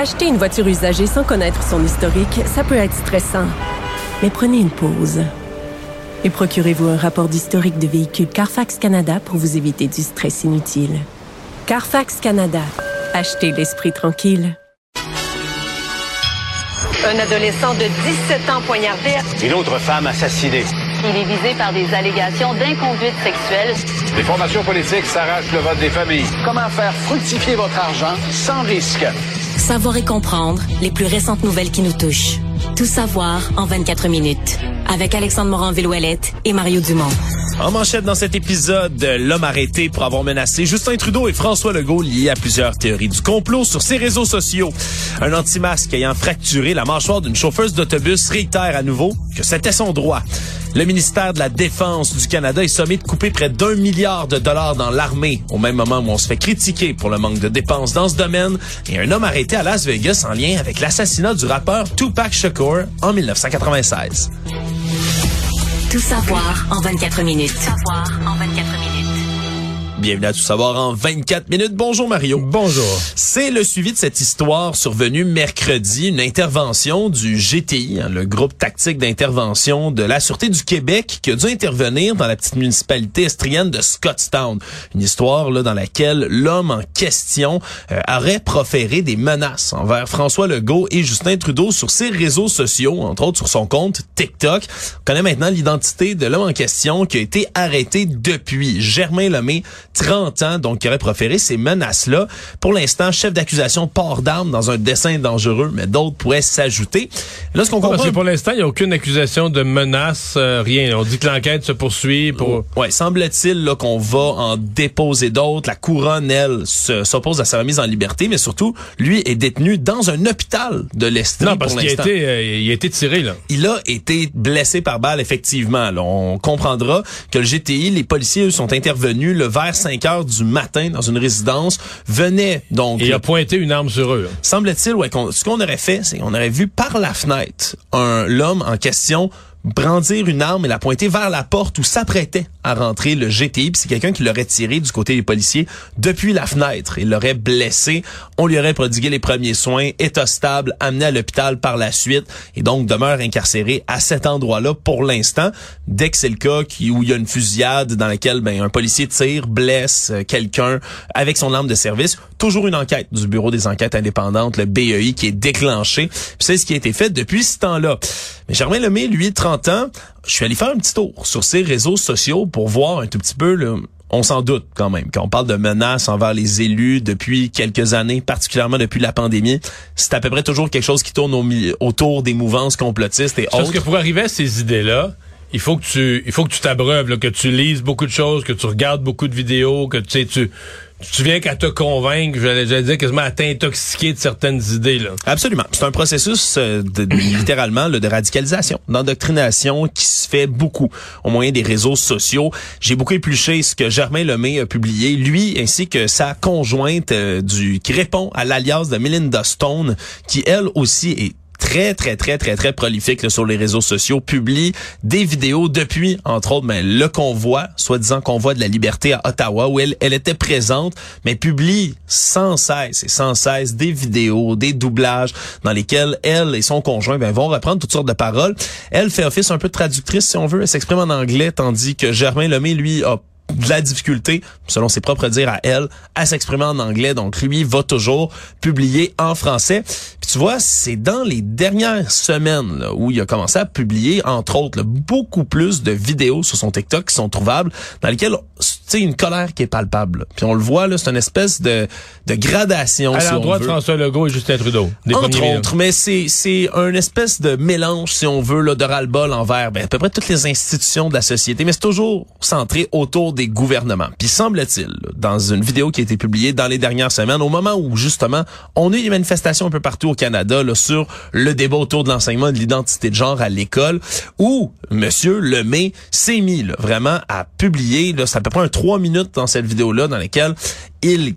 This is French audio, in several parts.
Acheter une voiture usagée sans connaître son historique, ça peut être stressant. Mais prenez une pause. Et procurez-vous un rapport d'historique de véhicule Carfax Canada pour vous éviter du stress inutile. Carfax Canada. Achetez l'esprit tranquille. Un adolescent de 17 ans poignardé. Une autre femme assassinée. Il est visé par des allégations d'inconduite sexuelle. Les formations politiques s'arrachent le vote des familles. Comment faire fructifier votre argent sans risque? Savoir et comprendre les plus récentes nouvelles qui nous touchent. Tout savoir en 24 minutes. Avec Alexandre Morin-Villouellette et Mario Dumont. En manchette dans cet épisode, l'homme arrêté pour avoir menacé Justin Trudeau et François Legault liés à plusieurs théories du complot sur ses réseaux sociaux. Un anti-masque ayant fracturé la mâchoire d'une chauffeuse d'autobus réitère à nouveau que c'était son droit. Le ministère de la Défense du Canada est sommé de couper près d'un milliard de dollars dans l'armée, au même moment où on se fait critiquer pour le manque de dépenses dans ce domaine, et un homme arrêté à Las Vegas en lien avec l'assassinat du rappeur Tupac Shakur en 1996. Tout savoir en 24 minutes. Savoir en 24 minutes. Bienvenue à Tout savoir en 24 minutes. Bonjour Mario. Bonjour. C'est le suivi de cette histoire survenue mercredi, une intervention du GTI, hein, le groupe tactique d'intervention de la Sûreté du Québec, qui a dû intervenir dans la petite municipalité estrienne de Scottstown. Une histoire là dans laquelle l'homme en question euh, aurait proféré des menaces envers François Legault et Justin Trudeau sur ses réseaux sociaux, entre autres sur son compte TikTok. On connaît maintenant l'identité de l'homme en question qui a été arrêté depuis. Germain Lemay, 30 ans, donc qui aurait proféré ces menaces-là. Pour l'instant, chef d'accusation port d'armes dans un dessin dangereux, mais d'autres pourraient s'ajouter. Là, ce qu'on comprend... Parce que pour l'instant, il n'y a aucune accusation de menace, euh, rien. On dit que l'enquête se poursuit pour... Ouais, semble-t-il là qu'on va en déposer d'autres. La couronne, elle, se- s'oppose à sa remise en liberté, mais surtout, lui est détenu dans un hôpital de l'Estrie Non, parce qu'il a été, euh, il a été tiré, là. Il a été blessé par balle, effectivement. Là, on comprendra que le GTI, les policiers, eux, sont intervenus le vers 5 heures du matin dans une résidence, venaient donc... Et il a pointé une arme sur eux. là. Semble-t-il, ouais, qu'on- ce qu'on aurait fait, c'est qu'on aurait vu par la fenêtre un l'homme en question brandir une arme et la pointer vers la porte où s'apprêtait à rentrer le GTI. Puis c'est quelqu'un qui l'aurait tiré du côté des policiers depuis la fenêtre. Il l'aurait blessé. On lui aurait prodigué les premiers soins, état stable, amené à l'hôpital par la suite et donc demeure incarcéré à cet endroit-là pour l'instant. Dès que c'est le cas où il y a une fusillade dans laquelle ben, un policier tire, blesse euh, quelqu'un avec son arme de service, toujours une enquête du Bureau des enquêtes indépendantes, le BEI, qui est déclenché. Puis c'est ce qui a été fait depuis ce temps-là. Mais Germain Lemay, lui, 30 ans, je suis allé faire un petit tour sur ses réseaux sociaux pour voir un tout petit peu, on s'en doute quand même. Quand on parle de menaces envers les élus depuis quelques années, particulièrement depuis la pandémie, c'est à peu près toujours quelque chose qui tourne au autour des mouvances complotistes et Parce autres. que pour arriver à ces idées-là, il faut que tu, il faut que tu t'abreuves, que tu lises beaucoup de choses, que tu regardes beaucoup de vidéos, que tu sais, tu, tu viens qu'à te convaincre, j'allais dire quasiment à t'intoxiquer de certaines idées, là. Absolument. C'est un processus euh, de, littéralement là, de radicalisation, d'endoctrination qui se fait beaucoup au moyen des réseaux sociaux. J'ai beaucoup épluché ce que Germain Lemay a publié, lui ainsi que sa conjointe euh, du qui répond à l'alias de Melinda Stone, qui elle aussi est très, très, très, très, très prolifique sur les réseaux sociaux, publie des vidéos depuis, entre autres, ben, le convoi, soi-disant convoi de la liberté à Ottawa, où elle, elle était présente, mais publie sans cesse et sans cesse des vidéos, des doublages dans lesquels elle et son conjoint ben, vont reprendre toutes sortes de paroles. Elle fait office un peu de traductrice, si on veut, elle s'exprime en anglais, tandis que Germain Lemay, lui, a de la difficulté, selon ses propres dires à elle, à s'exprimer en anglais. Donc, lui va toujours publier en français. Puis tu vois, c'est dans les dernières semaines là, où il a commencé à publier, entre autres, là, beaucoup plus de vidéos sur son TikTok qui sont trouvables, dans lesquelles, tu sais, une colère qui est palpable. là. Puis on le voit, là, c'est une espèce de, de gradation, À si l'endroit de. François Legault et Justin Trudeau. Des Entre autres, mais c'est c'est un espèce de mélange, si on veut, là, de ras-le-bol envers ben, à peu près toutes les institutions de la société, mais c'est toujours centré autour des gouvernements. Puis semble-t-il, dans une vidéo qui a été publiée dans les dernières semaines, au moment où justement on a eu des manifestations un peu partout au Canada là, sur le débat autour de l'enseignement de l'identité de genre à l'école, où Monsieur Lemay s'est mis là, vraiment à publier, c'est à peu près un trois minutes dans cette vidéo-là, dans laquelle il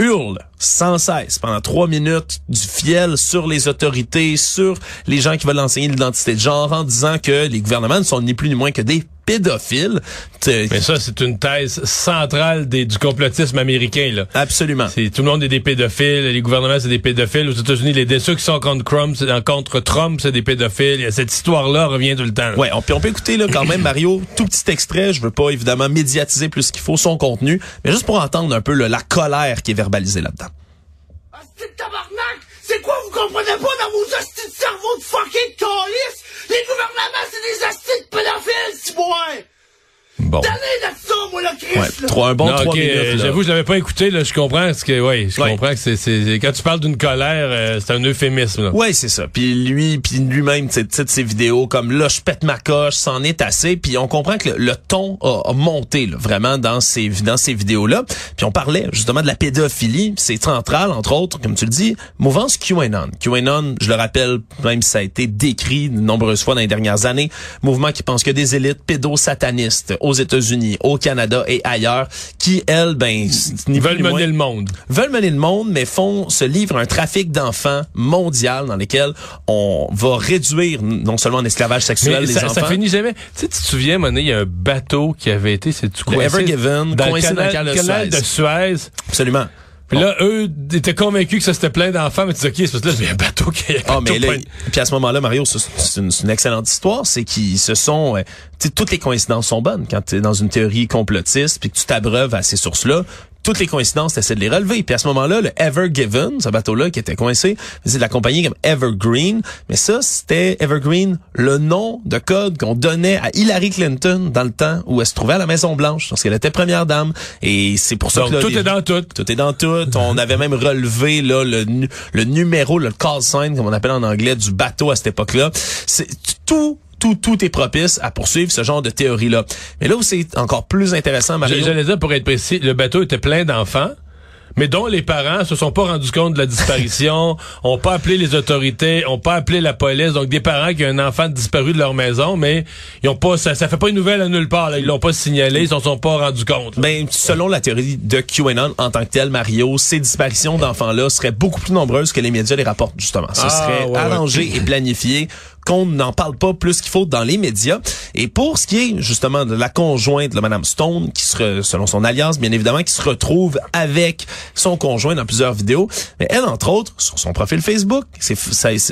hurle sans cesse pendant trois minutes du fiel sur les autorités, sur les gens qui veulent enseigner l'identité de genre en disant que les gouvernements ne sont ni plus ni moins que des pédophiles. T- Mais ça, c'est une thèse centrale des, du complotisme américain. Là. Absolument. C'est tout le monde est des pédophiles, les gouvernements c'est des pédophiles. Aux États-Unis, les ceux qui sont contre Trump, c'est contre Trump, c'est des pédophiles. Et Cette histoire-là revient tout le temps. là. Ouais, on, puis on peut écouter là quand même Mario, tout petit extrait, je veux pas évidemment médiatiser plus qu'il faut son contenu, mais juste pour entendre un peu là, la colère qui est verbalisée là-dedans. Asti de tabarnak! C'est quoi vous comprenez pas dans vos astis de cerveau de fucking calice? Les gouvernements, c'est des astis de pédophiles, si bois! Bon. Donnez Christ, Ouais, là. trois, un bon Non, trois ok, minutes. euh, là. J'avoue, je l'avais pas écouté. Là, je comprends ce que, ouais, je Ouais. comprends que c'est, c'est quand tu parles d'une colère, euh, c'est un euphémisme. Là. Ouais, c'est ça. Puis lui, puis lui-même, tu sais, tu sais, de ses vidéos comme là, je pète ma coche, c'en est assez. Puis on comprend que le, le ton a, a monté là, vraiment dans ces dans ces vidéos-là. Puis on parlait justement de la pédophilie. C'est central, entre autres, comme tu le dis, mouvance QAnon. QAnon, je le rappelle, même si ça a été décrit de nombreuses fois dans les dernières années, mouvement qui pense que des élites pédosatanistes aux États-Unis, au Canada et ailleurs, qui elles, ben, Ils veulent moins- mener le monde. veulent mener le monde, mais font se livre un trafic d'enfants mondial dans lequel on va réduire non seulement en esclavage sexuel Mais les ça, enfants. ça finit jamais. Tu sais, tu te souviens, Monet, il y a un bateau qui avait été, c'est du Le Ever Given, dans le coincé dans le canal, canal canal de Suez. Absolument. Puis là, eux étaient convaincus que ça c'était plein d'enfants, mais tu dis, OK, c'est parce que là, un bateau qui a Ah, mais là, puis à ce moment-là, Mario, c'est une, excellente histoire. C'est qu'ils se sont, euh, tu sais, toutes les coïncidences sont bonnes quand tu es dans une théorie complotiste puis que tu t'abreuves à ces sources-là. Toutes les coïncidences, t'essaies de les relever. Puis à ce moment-là, le Ever Given, ce bateau-là qui était coincé, c'est de la compagnie comme Evergreen. Mais ça, c'était Evergreen, le nom de code qu'on donnait à Hillary Clinton dans le temps où elle se trouvait à la Maison Blanche, lorsqu'elle était première dame. Et c'est pour ça Donc, que là, tout les- est dans tout. tout est dans tout. On avait même relevé là le, le numéro, le call sign, comme on appelle en anglais, du bateau à cette époque-là. C'est tout. Tout, tout est propice à poursuivre ce genre de théorie-là. Mais là où c'est encore plus intéressant, Mario, J'allais dire, pour être précis, le bateau était plein d'enfants. Mais dont les parents se sont pas rendus compte de la disparition, ont pas appelé les autorités, ont pas appelé la police. Donc des parents qui ont un enfant disparu de leur maison, mais ils ont pas, ça, ça fait pas une nouvelle à nulle part. Là. Ils l'ont pas signalé, ils s'en sont pas rendus compte. là. Ben, selon la théorie de QAnon en tant que tel, Mario, ces disparitions d'enfants-là seraient beaucoup plus nombreuses que les médias les rapportent, justement. Ce Ah, serait ouais, ouais. arrangé et planifié qu'on n'en parle pas plus qu'il faut dans les médias. Et pour ce qui est, justement, de la conjointe de Madame Stone, qui se, selon son alliance, bien évidemment, qui se retrouve avec son conjoint dans plusieurs vidéos, mais elle, entre autres, sur son profil Facebook,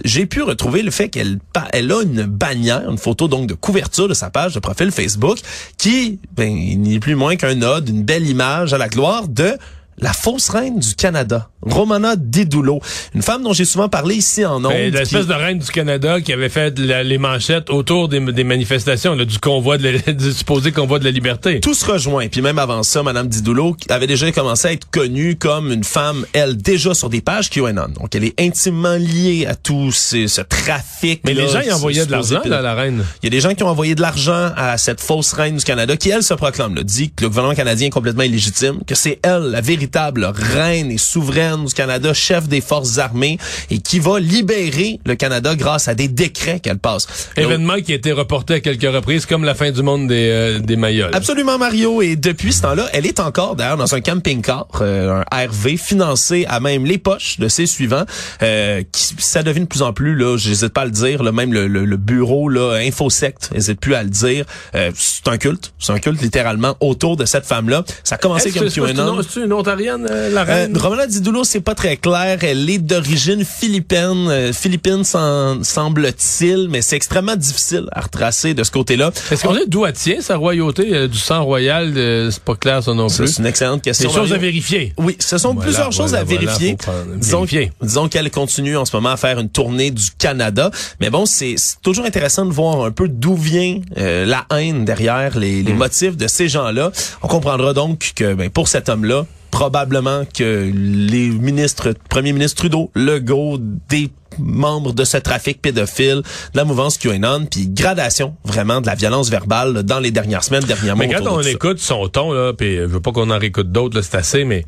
j'ai pu retrouver le fait qu'elle elle a une bannière, une photo donc de couverture de sa page de profil Facebook, qui, ben, n'est plus moins qu'un ode, une belle image à la gloire de la fausse reine du Canada, Romana Didulo, une femme dont j'ai souvent parlé ici en ondes. Ben, L'espèce qui- de reine du Canada qui avait fait la- les manchettes autour des, des manifestations, là, du convoi de la, du supposé convoi de la liberté. tout se rejoint. Puis même avant ça, Madame Didulo avait déjà commencé à être connue comme une femme, elle, déjà sur des pages QAnon. Donc, elle est intimement liée à tout ce, ce trafic. Mais les gens y envoyaient de l'argent, à la reine. Il y a des gens qui ont envoyé de l'argent à cette fausse reine du Canada qui, elle, se proclame, là, dit que le gouvernement canadien est complètement illégitime, que c'est elle, la véritable reine et souveraine du Canada, chef des forces armées, et qui va libérer le Canada grâce à des décrets qu'elle passe. Événement qui a été reporté à quelques reprises, comme la fin du monde des, euh, des. Absolument, Mario. Et depuis ce temps-là, elle est encore d'ailleurs dans un camping-car, euh, un RV financé à même les poches de ses suivants. Euh, qui, ça devient de plus en plus, là, j'hésite pas à le dire, là, même le, le- le bureau là, Infosect n'hésite plus à le dire. Euh, c'est un culte, c'est un culte littéralement autour de cette femme-là. Ça a commencé comme que c'est- une, une Ariane, euh, la reine? Romana Didulo, c'est pas très clair. Elle est d'origine philippine. Euh, Philippines, sem- semble-t-il, mais c'est extrêmement difficile à retracer de ce côté-là. Est-ce qu'on sait d'où elle tient, sa royauté? euh, du sang royal, euh, c'est pas clair ça non plus. C'est une excellente question. des choses à vérifier. Oui, ce sont Voilà, plusieurs choses à voilà, vérifier. prendre- disons disons qu'elle continue en ce moment à faire une tournée du Canada. Mais bon, c'est toujours intéressant de voir un peu d'où vient la haine derrière les, Hmm. motifs de ces gens-là. On comprendra donc que ben, pour cet homme-là, probablement que les ministres, Premier ministre Trudeau, Legault, des membres de ce trafic pédophile, de la mouvance QAnon, puis gradation vraiment de la violence verbale là, dans les dernières semaines, dernièrement. Mais quand on ça. écoute son ton, là, puis je veux pas qu'on en réécoute d'autres, c'est assez, mais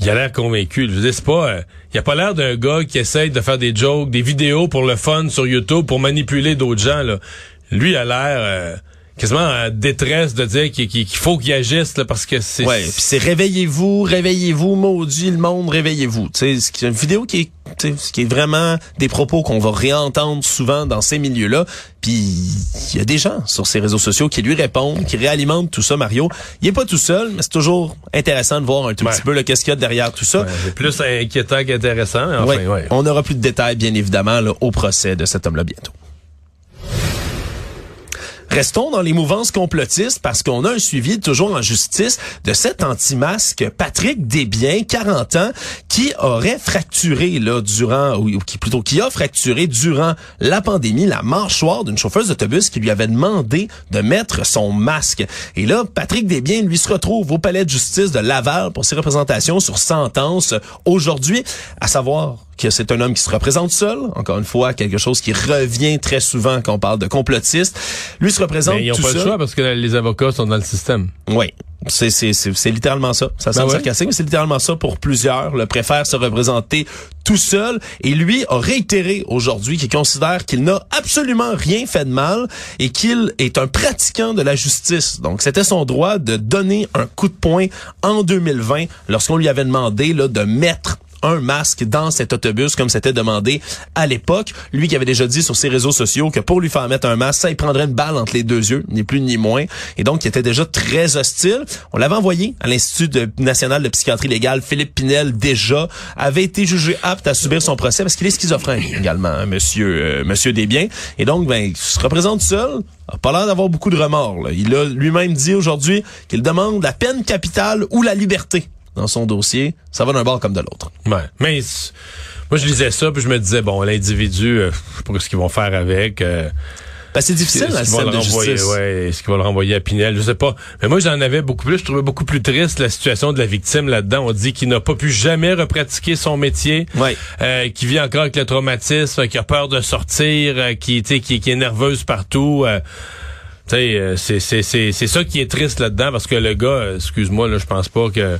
il a l'air convaincu. Je veux dire, c'est pas... euh, il a pas l'air d'un gars qui essaye de faire des jokes, des vidéos pour le fun sur YouTube, pour manipuler d'autres gens, là. Lui, a l'air... euh, quasiment en détresse de dire qu'il faut qu'il agisse là, parce que c'est Ouais, puis c'est réveillez-vous, réveillez-vous, maudit le monde, réveillez-vous. Tu sais, c'est une vidéo qui est, tu sais, ce qui est vraiment des propos qu'on va réentendre souvent dans ces milieux-là. Puis il y a des gens sur ces réseaux sociaux qui lui répondent, qui réalimentent tout ça. Mario, il est pas tout seul, mais c'est toujours intéressant de voir un tout Ouais. petit peu qu'est-ce qu'il y a derrière tout ça. Ouais, c'est plus inquiétant qu'intéressant. mais Enfin, ouais. On aura plus de détails, bien évidemment, là, au procès de cet homme-là bientôt. Restons dans les mouvances complotistes parce qu'on a un suivi toujours en justice de cet anti-masque Patrick Desbiens, 40 ans, qui aurait fracturé là durant ou qui plutôt qui a fracturé durant la pandémie la mâchoire d'une chauffeuse d'autobus qui lui avait demandé de mettre son masque. Et là, Patrick Desbiens lui se retrouve au palais de justice de Laval pour ses représentations sur sentence aujourd'hui, à savoir que c'est un homme qui se représente seul, encore une fois, quelque chose qui revient très souvent quand on parle de complotistes. Lui se représente Mais ils tout pas le seul. choix parce que les avocats sont dans le système. Oui. C'est, c'est, c'est, c'est littéralement ça. Ça Ben ouais. sarcastique, mais c'est littéralement ça pour plusieurs. Le préfère se représenter tout seul. Et lui a réitéré aujourd'hui qu'il considère qu'il n'a absolument rien fait de mal et qu'il est un pratiquant de la justice. Donc, c'était son droit de donner un coup de poing en 2020 lorsqu'on lui avait demandé là, de mettre un masque dans cet autobus comme c'était demandé à l'époque. Lui qui avait déjà dit sur ses réseaux sociaux que pour lui faire mettre un masque, ça il prendrait une balle entre les deux yeux, ni plus ni moins. Et donc, il était déjà très hostile. On l'avait envoyé à l'Institut national de psychiatrie légale. Philippe Pinel, déjà, avait été jugé apte à subir son procès parce qu'il est schizophrène également, hein, monsieur, euh, monsieur Desbiens. Et donc, ben, il se représente seul. Pas l'air d'avoir beaucoup de remords. là. Il a lui-même dit aujourd'hui qu'il demande la peine capitale ou la liberté dans son dossier. Ça va d'un bord comme de l'autre. Ouais. Mais moi, je lisais ça, puis je me disais, bon, l'individu, euh, pas ce qu'ils vont faire avec. euh, Ben, c'est difficile qu'ils vont système de renvoyer, justice. ouais, est-ce qu'ils vont le renvoyer à Pinel? Je sais pas. Mais moi, j'en avais beaucoup plus. Je trouvais beaucoup plus triste la situation de la victime là-dedans. On dit qu'il n'a pas pu jamais repratiquer son métier, Ouais. euh, qui vit encore avec le traumatisme, qui a peur de sortir, euh, qui, est nerveuse partout. euh, tu sais, euh, c'est, c'est, c'est, c'est ça qui est triste là-dedans parce que le gars, excuse-moi, là, je pense pas que,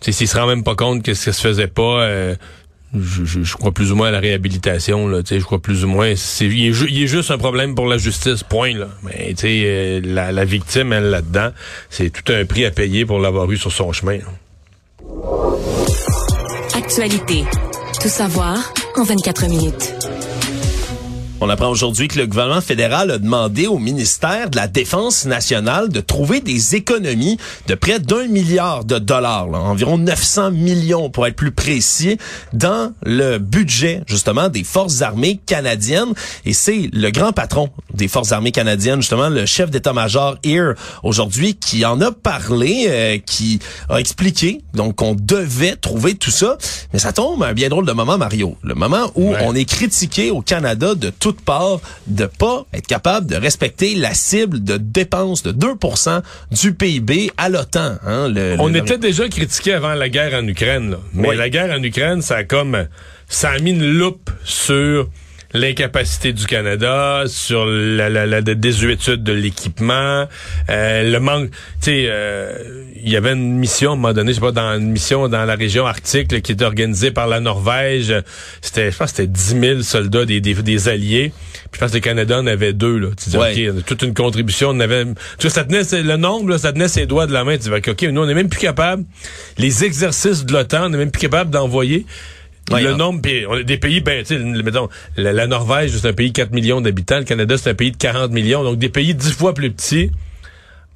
tu sais, s'il se rend même pas compte que ça se faisait pas, euh, je, crois plus ou moins à la réhabilitation je crois plus ou moins il est, ju- juste un problème pour la justice point là. Mais euh, la, la victime elle là-dedans, c'est tout un prix à payer pour l'avoir eu sur son chemin. Actualité. Tout savoir en 24 minutes. On apprend aujourd'hui que le gouvernement fédéral a demandé au ministère de la Défense nationale de trouver des économies de près d'un milliard de dollars, là, environ 900 millions pour être plus précis, dans le budget justement des forces armées canadiennes. Et c'est le grand patron des forces armées canadiennes, justement le chef d'état-major Ear aujourd'hui, qui en a parlé, euh, qui a expliqué donc qu'on devait trouver tout ça. Mais ça tombe à un bien drôle de moment, Mario. Le moment où Ouais. on est critiqué au Canada de toutes parts de pas être capable de respecter la cible de dépenses de 2% du PIB à l'OTAN. Hein, On le- était déjà critiqué avant la guerre en Ukraine là. Mais Oui. la guerre en Ukraine, ça a comme ça a mis une loupe sur l'incapacité du Canada, sur la, la, la désuétude de l'équipement, euh, le manque, tu sais, euh, il y avait une mission à un moment donné, je sais pas, dans une mission dans la région arctique là, qui était organisée par la Norvège. C'était, je pense, c'était 10 000 soldats des, des, des alliés. Puis je pense que le Canada en avait deux là. Tu dis, Ouais. ok, on a toute une contribution, on avait, tu vois, ça tenait le nombre, là, ça tenait ses doigts de la main. Tu dis, ok, nous on est même plus capable. Les exercices de l'OTAN, on est même plus capable d'envoyer. Le hein. nombre, puis on a des pays, ben, tu sais, mettons, la, la Norvège, c'est un pays de 4 millions d'habitants, le Canada, c'est un pays de 40 millions, donc des pays 10 fois plus petits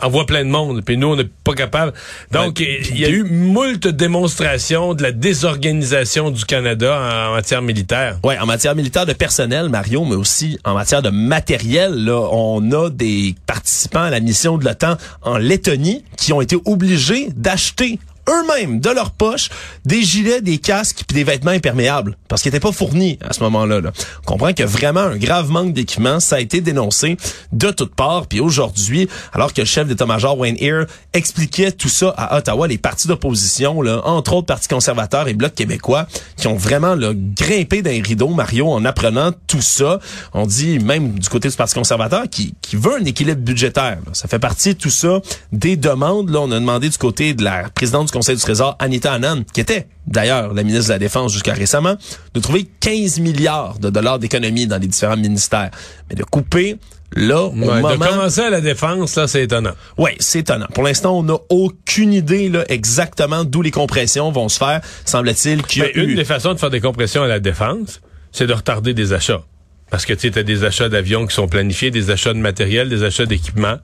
envoie plein de monde, puis nous, on n'est pas capable. Donc, il y a eu moult démonstrations de la désorganisation du Canada en, matière militaire. Ouais, en matière militaire de personnel, Mario, mais aussi en matière de matériel. Là, on a des participants à la mission de l'OTAN en Lettonie qui ont été obligés d'acheter eux-mêmes de leur poche des gilets, des casques puis des vêtements imperméables parce qu'ils n'étaient pas fournis à ce moment-là. Là. On comprend que vraiment un grave manque d'équipement, ça a été dénoncé de toutes parts. Puis aujourd'hui, alors que le chef d'état-major Wayne Ear expliquait tout ça à Ottawa, les partis d'opposition, entre autres Parti conservateur et Bloc québécois, qui ont vraiment là, grimpé d'un rideau, Mario, en apprenant tout ça. On dit même du côté du Parti conservateur qui, veut un équilibre budgétaire. Ça fait partie de tout ça des demandes. Là, on a demandé du côté de la présidente du Conseil du Trésor, Anita Anand, qui était d'ailleurs la ministre de la Défense jusqu'à récemment, de trouver 15 milliards de dollars d'économies dans les différents ministères. Mais de couper Là, au moment... De commencer à la défense, là, c'est étonnant. Oui, c'est étonnant. Pour l'instant, on n'a aucune idée là, exactement d'où les compressions vont se faire. Semble-t-il qu'il y a Une des façons de faire des compressions à la défense, c'est de retarder des achats. Parce que tu as des achats d'avions qui sont planifiés, des achats de matériel, des achats d'équipement.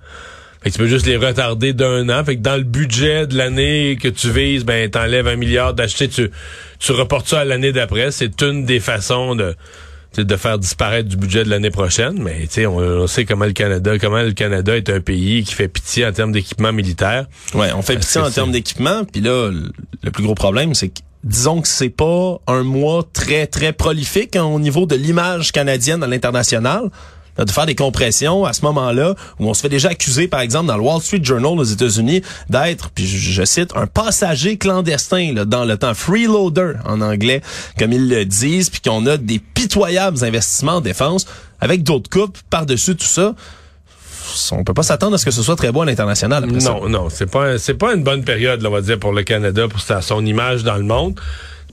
Fait que tu peux juste les retarder d'un an. Fait que dans le budget de l'année que tu vises, ben t'enlèves un milliard d'acheter, tu, tu reportes ça à l'année d'après. C'est une des façons de de faire disparaître du budget de l'année prochaine, mais on, on sait comment le Canada, comment le Canada est un pays qui fait pitié en termes d'équipement militaire. Ouais, on fait pitié en termes d'équipement, puis là, le plus gros problème, c'est que disons que c'est pas un mois très très prolifique hein, au niveau de l'image canadienne à l'international de faire des compressions à ce moment-là où on se fait déjà accuser, par exemple, dans le Wall Street Journal aux États-Unis, d'être, puis je, cite, un passager clandestin là, dans le temps, freeloader en anglais, comme ils le disent, puis qu'on a des pitoyables investissements en défense avec d'autres coupes par-dessus tout ça. On peut pas s'attendre à ce que ce soit très beau à l'international. Non, non, c'est pas c'est pas une bonne période, on va dire, pour le Canada, pour son image dans le monde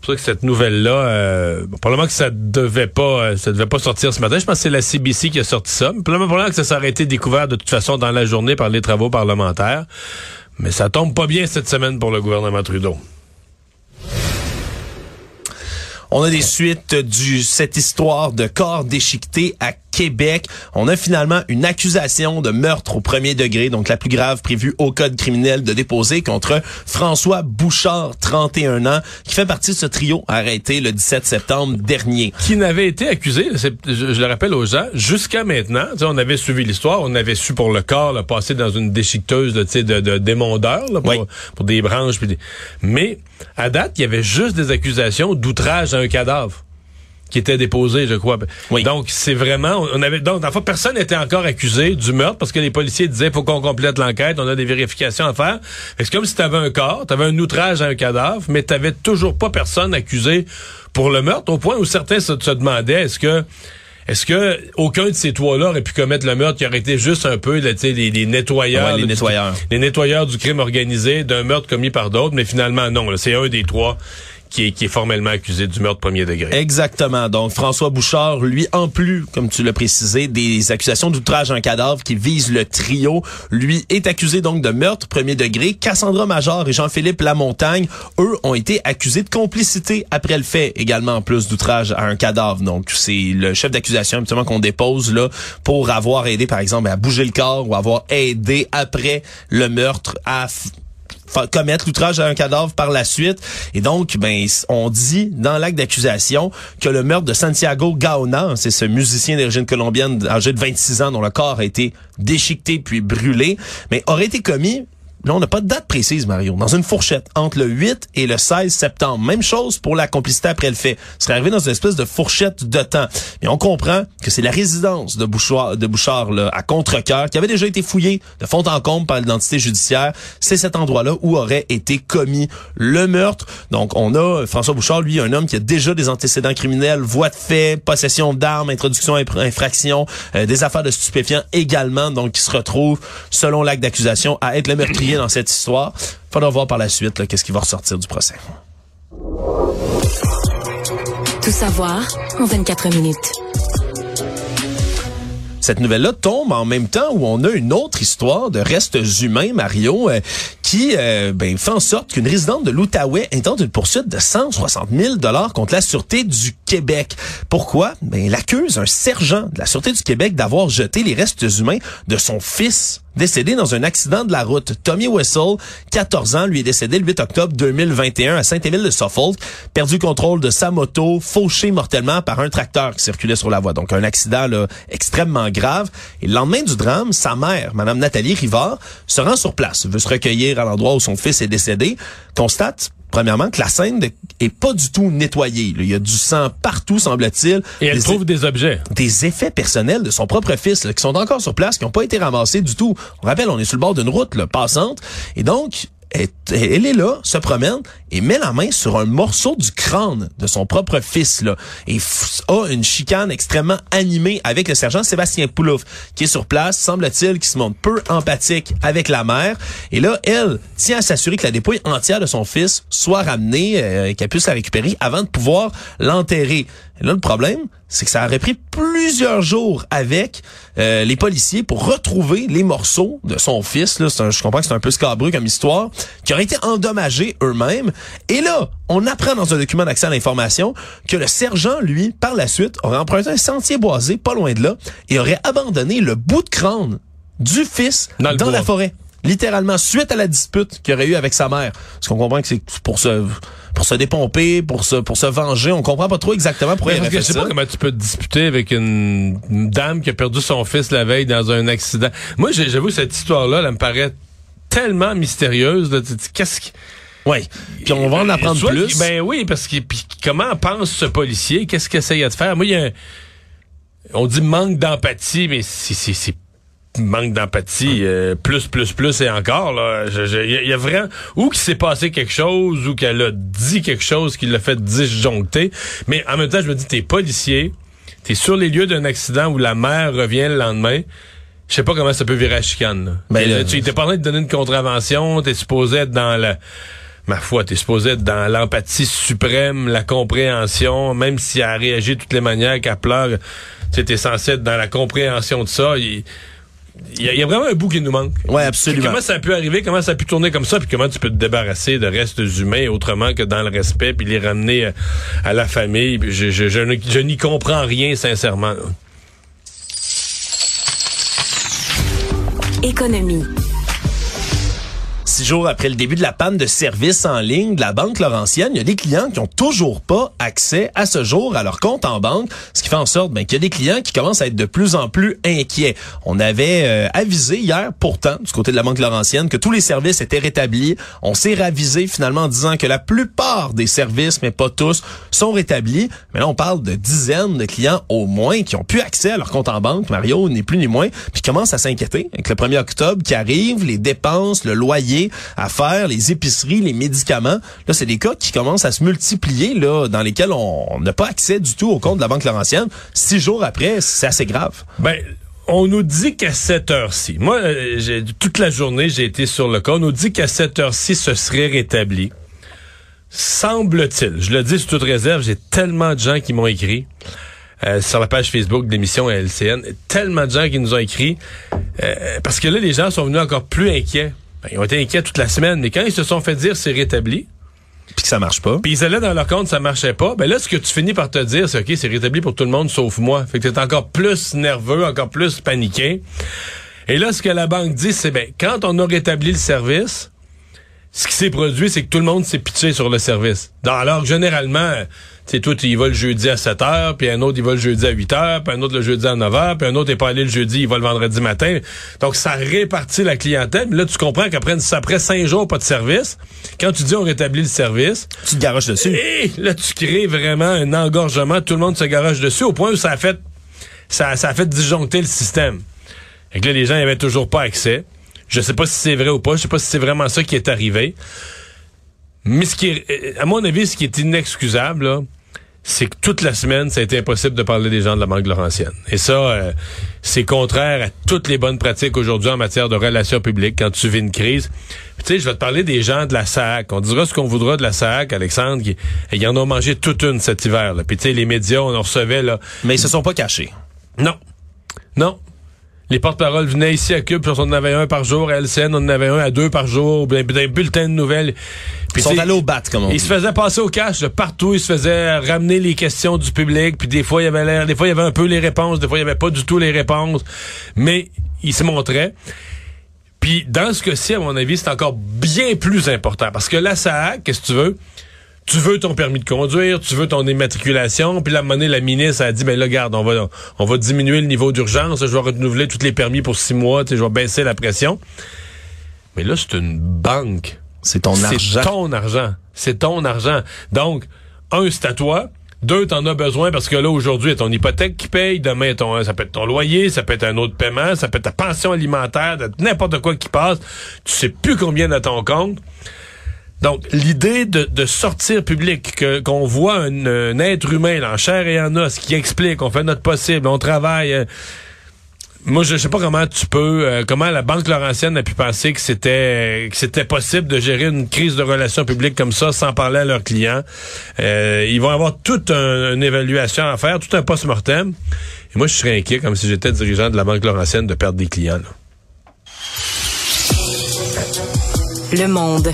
pour ça que cette nouvelle-là, euh, probablement que ça devait pas, euh, ça devait pas sortir ce matin. Je pense que c'est la CBC qui a sorti ça. Mais probablement que ça s'est été découvert de toute façon dans la journée par les travaux parlementaires. Mais ça tombe pas bien cette semaine pour le gouvernement Trudeau. On a des suites du cette histoire de corps déchiqueté à Québec. On a finalement une accusation de meurtre au premier degré, donc la plus grave prévue au code criminel de déposer contre François Bouchard, 31 ans, qui fait partie de ce trio arrêté le 17 septembre dernier. Qui n'avait été accusé, je, le rappelle aux gens, jusqu'à maintenant. On avait suivi l'histoire, on avait su pour le corps le passer dans une déchiqueteuse de, de, de démondeur pour, pour des branches. Mais à date, il y avait juste des accusations d'outrage à un cadavre qui était déposé, je crois. Donc, c'est vraiment, on avait, donc, le personne n'était encore accusé du meurtre parce que les policiers disaient, faut qu'on complète l'enquête, on a des vérifications à faire. C'est comme si tu avais un corps, tu avais un outrage à un cadavre, mais tu toujours pas personne accusé pour le meurtre, au point où certains se, demandaient, est-ce que, est-ce que aucun de ces trois-là aurait pu commettre le meurtre qui aurait été juste un peu les, les nettoyeurs, les nettoyeurs, les nettoyeurs du crime organisé d'un meurtre commis par d'autres, mais finalement non, c'est un des trois qui est, formellement accusé du meurtre premier degré. Exactement. Donc, François Bouchard, lui, en plus, comme tu l'as précisé, des accusations d'outrage à un cadavre qui vise le trio, lui est accusé donc de meurtre premier degré. Cassandra Major et Jean-Philippe Lamontagne, eux, ont été accusés de complicité après le fait, également en plus d'outrage à un cadavre. Donc, c'est le chef d'accusation, habituellement, qu'on dépose là pour avoir aidé, par exemple, à bouger le corps ou avoir aidé après le meurtre à commettre l'outrage à un cadavre par la suite. Et donc, ben, on dit dans l'acte d'accusation que le meurtre de Santiago Gaona, c'est ce musicien d'origine colombienne âgé de 26 ans dont le corps a été déchiqueté puis brûlé, mais aurait été commis Là, on n'a pas de date précise, Mario. Dans une fourchette entre le 8 et le 16 septembre. Même chose pour la complicité après le fait. Ce serait arrivé dans une espèce de fourchette de temps. Mais on comprend que c'est la résidence de Bouchard, de Bouchard là, à Contrecoeur, qui avait déjà été fouillée de fond en comble par l'identité judiciaire. C'est cet endroit-là où aurait été commis le meurtre. Donc, on a François Bouchard, lui, un homme qui a déjà des antécédents criminels, voie de fait, possession d'armes, introduction infraction, euh, des affaires de stupéfiants également. Donc, qui se retrouve, selon l'acte d'accusation, à être le meurtrier dans cette histoire. Faudra voir par la suite qu'est-ce qui va ressortir du procès. Tout savoir en 24 minutes. Cette nouvelle-là tombe en même temps où on a une autre histoire de restes humains, Mario, euh, qui euh, ben, fait en sorte qu'une résidente de l'Outaouais intente une poursuite de 160 000 dollars contre la Sûreté du Québec. Pourquoi? Ben, elle accuse un sergent de la Sûreté du Québec d'avoir jeté les restes humains de son fils décédé dans un accident de la route. Tommy Wessel, 14 ans, lui est décédé le 8 octobre 2021 à Saint-Émile de Suffolk, perdu contrôle de sa moto, fauché mortellement par un tracteur qui circulait sur la voie. Donc un accident là, extrêmement grave. Et le lendemain du drame, sa mère, Madame Nathalie Rivard, se rend sur place, veut se recueillir à l'endroit où son fils est décédé, constate premièrement, que la scène est pas du tout nettoyée. Il y a du sang partout, semble-t-il. Et elle Des- trouve des objets. des effets personnels de son propre fils là, qui sont encore sur place, qui n'ont pas été ramassés du tout. On rappelle, on est sur le bord d'une route là, passante. Et donc, elle, elle est là, se promène et met la main sur un morceau du crâne de son propre fils là, et a une chicane extrêmement animée avec le sergent Sébastien Poulouf qui est sur place, semble-t-il, qui se montre peu empathique avec la mère. Et là, elle tient à s'assurer que la dépouille entière de son fils soit ramenée euh, et qu'elle puisse la récupérer avant de pouvoir l'enterrer. Et là, le problème, c'est que ça aurait pris plusieurs jours avec euh, les policiers pour retrouver les morceaux de son fils. Là, je comprends que c'est un peu scabreux comme histoire, qui auraient été endommagés eux-mêmes. Et là, on apprend dans un document d'accès à l'information que le sergent, lui, par la suite, aurait emprunté un sentier boisé pas loin de là et aurait abandonné le bout de crâne du fils Dans la forêt. Littéralement, suite à la dispute qu'il aurait eu avec sa mère. Parce qu'on comprend que c'est pour se, pour se dépomper, pour se, pour se venger. On comprend pas trop exactement pourquoi il je sais ça. pas comment tu peux te disputer avec une, une dame qui a perdu son fils la veille dans un accident. Moi, j'avoue, cette histoire-là, elle me paraît tellement mystérieuse. là. Qu'est-ce qui... Oui. Puis on va en apprendre Soit- plus. Ben oui, parce que puis comment pense ce policier? Qu'est-ce qu'il essaye de faire? Moi, il y a un- On dit manque d'empathie, mais c'est- c'est c'est manque d'empathie, euh, plus, plus, plus et encore. là. Je- je- Il y, a- il y a vraiment... Ou qu'il s'est passé quelque chose, ou qu'elle a dit quelque chose qui l'a fait disjoncter. Mais en même temps, je me dis, t'es policier, t'es sur les lieux d'un accident où la mère revient le lendemain. Je sais pas comment ça peut virer à chicane. là. Ben, là- tu t'es pas en train de donner une contravention, t'es supposé être dans la... Ma foi, t'es supposé être dans l'empathie suprême, la compréhension, même si elle a réagi de toutes les manières, qu'elle pleure, tu sais, t'es censé être dans la compréhension de ça. Il, il y, a, il y a vraiment un bout qui nous manque. Ouais, absolument. Comment ça a pu arriver, comment ça a pu tourner comme ça, puis comment tu peux te débarrasser de restes humains autrement que dans le respect, puis les ramener euh, à la famille. Puis Je, je, je, ne- je n'y comprends rien, sincèrement. Économie. Six jours après le début de la panne de service en ligne de la Banque Laurentienne, il y a des clients qui ont toujours pas accès à ce jour à leur compte en banque, ce qui fait en sorte ben, qu'il y a des clients qui commencent à être de plus en plus inquiets. On avait euh, avisé hier, pourtant, du côté de la Banque Laurentienne, que tous les services étaient rétablis. On s'est ravisé finalement en disant que la plupart des services, mais pas tous, sont rétablis. Mais là, on parle de dizaines de clients au moins qui ont plus accès à leur compte en banque. Mario n'est plus ni moins, puis commence à s'inquiéter avec le 1er octobre qui arrive, les dépenses, le loyer à faire, les épiceries, les médicaments. Là, c'est des cas qui commencent à se multiplier, là, dans lesquels on n'a pas accès du tout au compte de la Banque Laurentienne. Six jours après, c'est assez grave. Ben, on nous dit qu'à cette heure-ci, moi, euh, toute la journée, j'ai été sur le cas, on nous dit qu'à cette heure-ci, ce serait rétabli. Semble-t-il, je le dis sous toute réserve, j'ai tellement de gens qui m'ont écrit euh, sur la page Facebook de l'émission LCN, tellement de gens qui nous ont écrit, euh, parce que là, les gens sont venus encore plus inquiets. Ben, ils ont été inquiets toute la semaine, mais quand ils se sont fait dire c'est rétabli, Puis que ça marche pas. puis ils allaient dans leur compte, ça marchait pas. Ben là, ce que tu finis par te dire, c'est OK, c'est rétabli pour tout le monde sauf moi. Fait que t'es encore plus nerveux, encore plus paniqué. Et là, ce que la banque dit, c'est ben, quand on a rétabli le service, ce qui s'est produit, c'est que tout le monde s'est pitché sur le service. Dans- Alors que généralement, tu sais, toi, tu y vas le jeudi à 7 heures, puis un autre, il va le jeudi à 8 heures, puis un autre le jeudi à 9 heures, puis un autre est pas allé le jeudi, il va le vendredi matin. Donc, ça répartit la clientèle. Mais là, tu comprends qu'après après cinq jours, pas de service, quand tu dis on rétablit le service, Tu te garoches dessus. et là, tu crées vraiment un engorgement. Tout le monde se garoche dessus au point où ça a fait, ça, ça a fait disjoncter le système. Et que là, les gens n'avaient toujours pas accès. Je sais pas si c'est vrai ou pas. Je sais pas si c'est vraiment ça qui est arrivé. Mais ce qui est, à mon avis, ce qui est inexcusable, c'est que toute la semaine, ça a été impossible de parler des gens de la Banque Laurentienne. Et ça, euh, c'est contraire à toutes les bonnes pratiques aujourd'hui en matière de relations publiques quand tu vis une crise. Puis, Tu sais, je vais te parler des gens de la SAC. On dira ce qu'on voudra de la SAC, Alexandre. Qui, ils en ont mangé toute une cet hiver. Là. Puis tu sais, les médias, on en recevait là. Mais ils se sont pas cachés. Non. Non. Les porte-paroles venaient ici à Cube, puis on en avait un par jour. À LCN, on en avait un à deux par jour. Des bulletins de nouvelles. Ils sont allés au bat, comme on ils dit. se faisaient passer au cash de partout. Ils se faisaient ramener les questions du public. Puis des fois, il y avait l'air, des fois, il y avait un peu les réponses. Des fois, il y avait pas du tout les réponses. Mais ils se montraient. Puis dans ce cas-ci, à mon avis, c'est encore bien plus important. Parce que la SAC, qu'est-ce que tu veux? Tu veux ton permis de conduire, tu veux ton immatriculation, puis la monnaie, la ministre a dit, ben là, garde, on va, on va diminuer le niveau d'urgence, je vais renouveler tous les permis pour six mois, je vais baisser la pression. Mais là, c'est une banque. C'est ton argent. C'est ton argent. C'est ton argent. Donc, un, c'est à toi. Deux, t'en as besoin parce que là, aujourd'hui, ton hypothèque qui paye. Demain, ton, ça peut être ton loyer, ça peut être un autre paiement, ça peut être ta pension alimentaire, n'importe quoi qui passe. Tu sais plus combien de ton compte. Donc, l'idée de, sortir public, qu'on voit un, être humain en chair et en os qui explique, on fait notre possible, on travaille. Euh, moi, je sais pas comment tu peux, euh, comment la Banque Laurentienne a pu penser que c'était que c'était possible de gérer une crise de relations publiques comme ça sans parler à leurs clients. Euh, ils vont avoir toute une évaluation à faire, tout un post-mortem. Et moi, je serais inquiet, comme si j'étais dirigeant de la Banque Laurentienne, de perdre des clients. Le Monde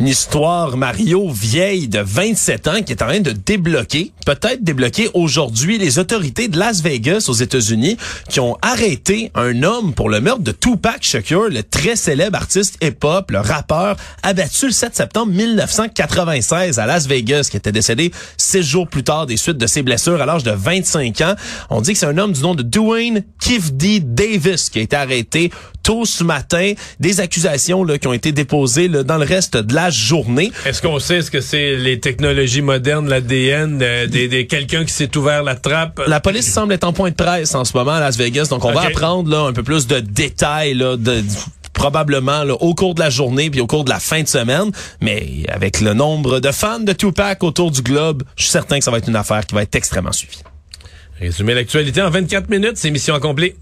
une histoire Mario vieille de 27 ans qui est en train de débloquer, peut-être débloquer aujourd'hui les autorités de Las Vegas aux États-Unis qui ont arrêté un homme pour le meurtre de Tupac Shakur, le très célèbre artiste hip-hop, le rappeur abattu le 7 septembre 1996 à Las Vegas qui était décédé six jours plus tard des suites de ses blessures à l'âge de 25 ans. On dit que c'est un homme du nom de Dwayne Kifdy Davis qui a été arrêté tôt ce matin. Des accusations qui ont été déposées dans le reste de la journée. Est-ce qu'on sait ce que c'est les technologies modernes, l'ADN, euh, des, des quelqu'un qui s'est ouvert la trappe? La police semble être en point de presse en ce moment à Las Vegas, donc on va apprendre là, un peu plus de détails là, de probablement là, au cours de la journée puis au cours de la fin de semaine. Mais avec le nombre de fans de Tupac autour du globe, je suis certain que ça va être une affaire qui va être extrêmement suivie. Résumer l'actualité en 24 minutes, c'est mission accomplie.